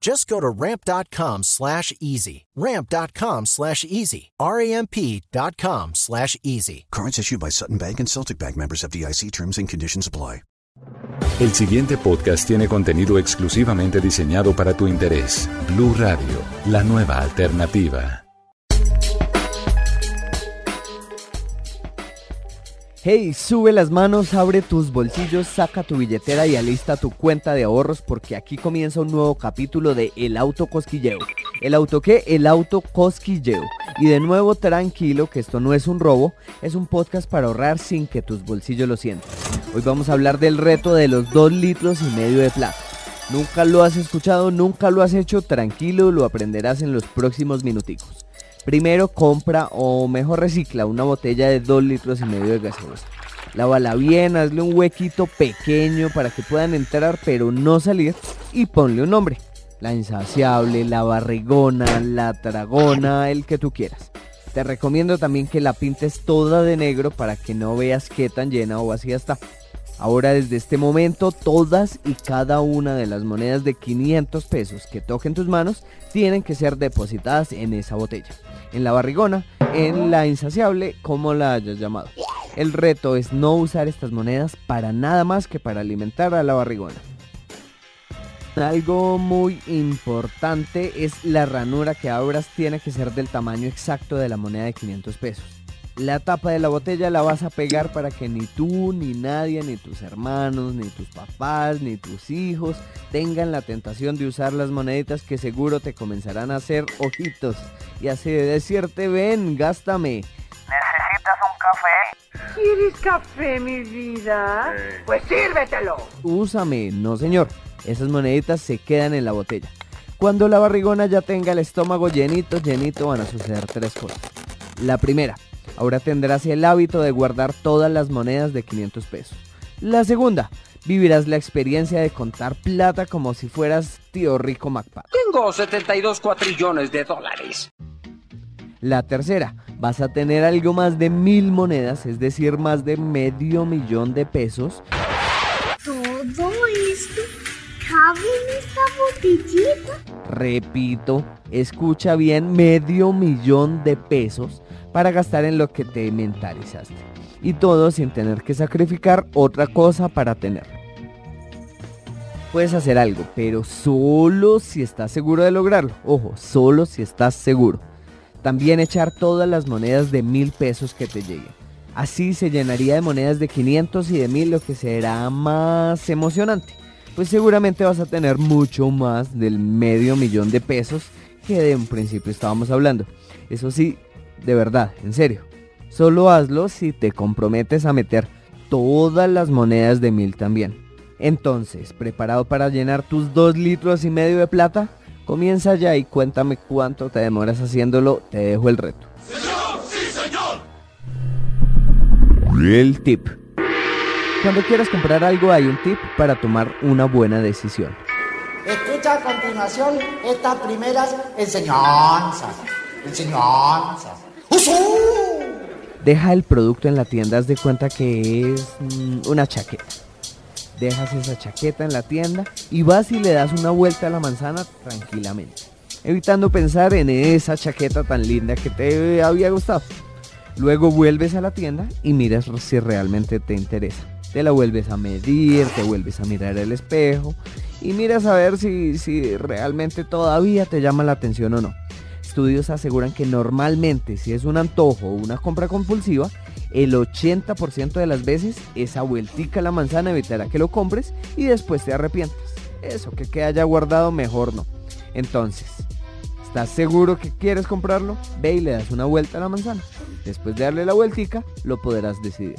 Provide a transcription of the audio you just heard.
Just go to ramp.com slash easy. Ramp.com slash easy. R-A-M-P.com slash easy. Cards issued by Sutton Bank and Celtic Bank members of DIC terms and conditions apply. El siguiente podcast tiene contenido exclusivamente diseñado para tu interés. Blue Radio, la nueva alternativa. Hey, sube las manos, abre tus bolsillos, saca tu billetera y alista tu cuenta de ahorros porque aquí comienza un nuevo capítulo de El Auto Cosquilleo. ¿El auto qué? El auto cosquilleo. Y de nuevo tranquilo que esto no es un robo, es un podcast para ahorrar sin que tus bolsillos lo sientan. Hoy vamos a hablar del reto de los 2 litros y medio de plata. Nunca lo has escuchado, nunca lo has hecho, tranquilo, lo aprenderás en los próximos minuticos. Primero compra o mejor recicla una botella de 2 litros y medio de gaseosa. Lávala bien, hazle un huequito pequeño para que puedan entrar pero no salir y ponle un nombre. La insaciable, la barrigona, la tragona, el que tú quieras. Te recomiendo también que la pintes toda de negro para que no veas qué tan llena o vacía está. Ahora desde este momento todas y cada una de las monedas de 500 pesos que toquen tus manos tienen que ser depositadas en esa botella. En la barrigona, en la insaciable, como la hayas llamado. El reto es no usar estas monedas para nada más que para alimentar a la barrigona. Algo muy importante es la ranura que abras tiene que ser del tamaño exacto de la moneda de 500 pesos. La tapa de la botella la vas a pegar para que ni tú, ni nadie, ni tus hermanos, ni tus papás, ni tus hijos tengan la tentación de usar las moneditas que seguro te comenzarán a hacer ojitos y así de decirte, ven, gástame. ¿Necesitas un café? ¿Quieres café, mi vida? Pues sírvetelo. Úsame, no señor. Esas moneditas se quedan en la botella. Cuando la barrigona ya tenga el estómago llenito, llenito, van a suceder tres cosas. La primera, ahora tendrás el hábito de guardar todas las monedas de 500 pesos. La segunda, vivirás la experiencia de contar plata como si fueras tío rico MacPac. Tengo 72 cuatrillones de dólares. La tercera, vas a tener algo más de mil monedas, es decir, más de medio millón de pesos. Todo esto esta. Repito, escucha bien, medio millón de pesos para gastar en lo que te mentalizaste. Y todo sin tener que sacrificar otra cosa para tenerlo. Puedes hacer algo, pero solo si estás seguro de lograrlo. Ojo, solo si estás seguro. También echar todas las monedas de mil pesos que te lleguen. Así se llenaría de monedas de 500 y de mil, lo que será más emocionante. Pues seguramente vas a tener mucho más del medio millón de pesos que de un principio estábamos hablando. Eso sí, de verdad, en serio. Solo hazlo si te comprometes a meter todas las monedas de mil también. Entonces, ¿preparado para llenar tus dos litros y medio de plata? Comienza ya y cuéntame cuánto te demoras haciéndolo, te dejo el reto. El tip. Cuando quieras comprar algo hay un tip para tomar una buena decisión. Escucha a continuación estas primeras enseñanzas. Enseñanzas. ¡Usú! Deja el producto en la tienda, haz de cuenta que es mm, una chaqueta. Dejas esa chaqueta en la tienda y vas y le das una vuelta a la manzana tranquilamente, evitando pensar en esa chaqueta tan linda que te había gustado. Luego vuelves a la tienda y miras si realmente te interesa. Te la vuelves a medir, te vuelves a mirar el espejo y miras a ver si, si realmente todavía te llama la atención o no. estudios aseguran que normalmente si es un antojo o una compra compulsiva, el 80% de las veces esa vueltica a la manzana evitará que lo compres y después te arrepientes. Eso que queda ya guardado mejor no. Entonces, ¿estás seguro que quieres comprarlo? Ve y le das una vuelta a la manzana. Después de darle la vueltica, lo podrás decidir.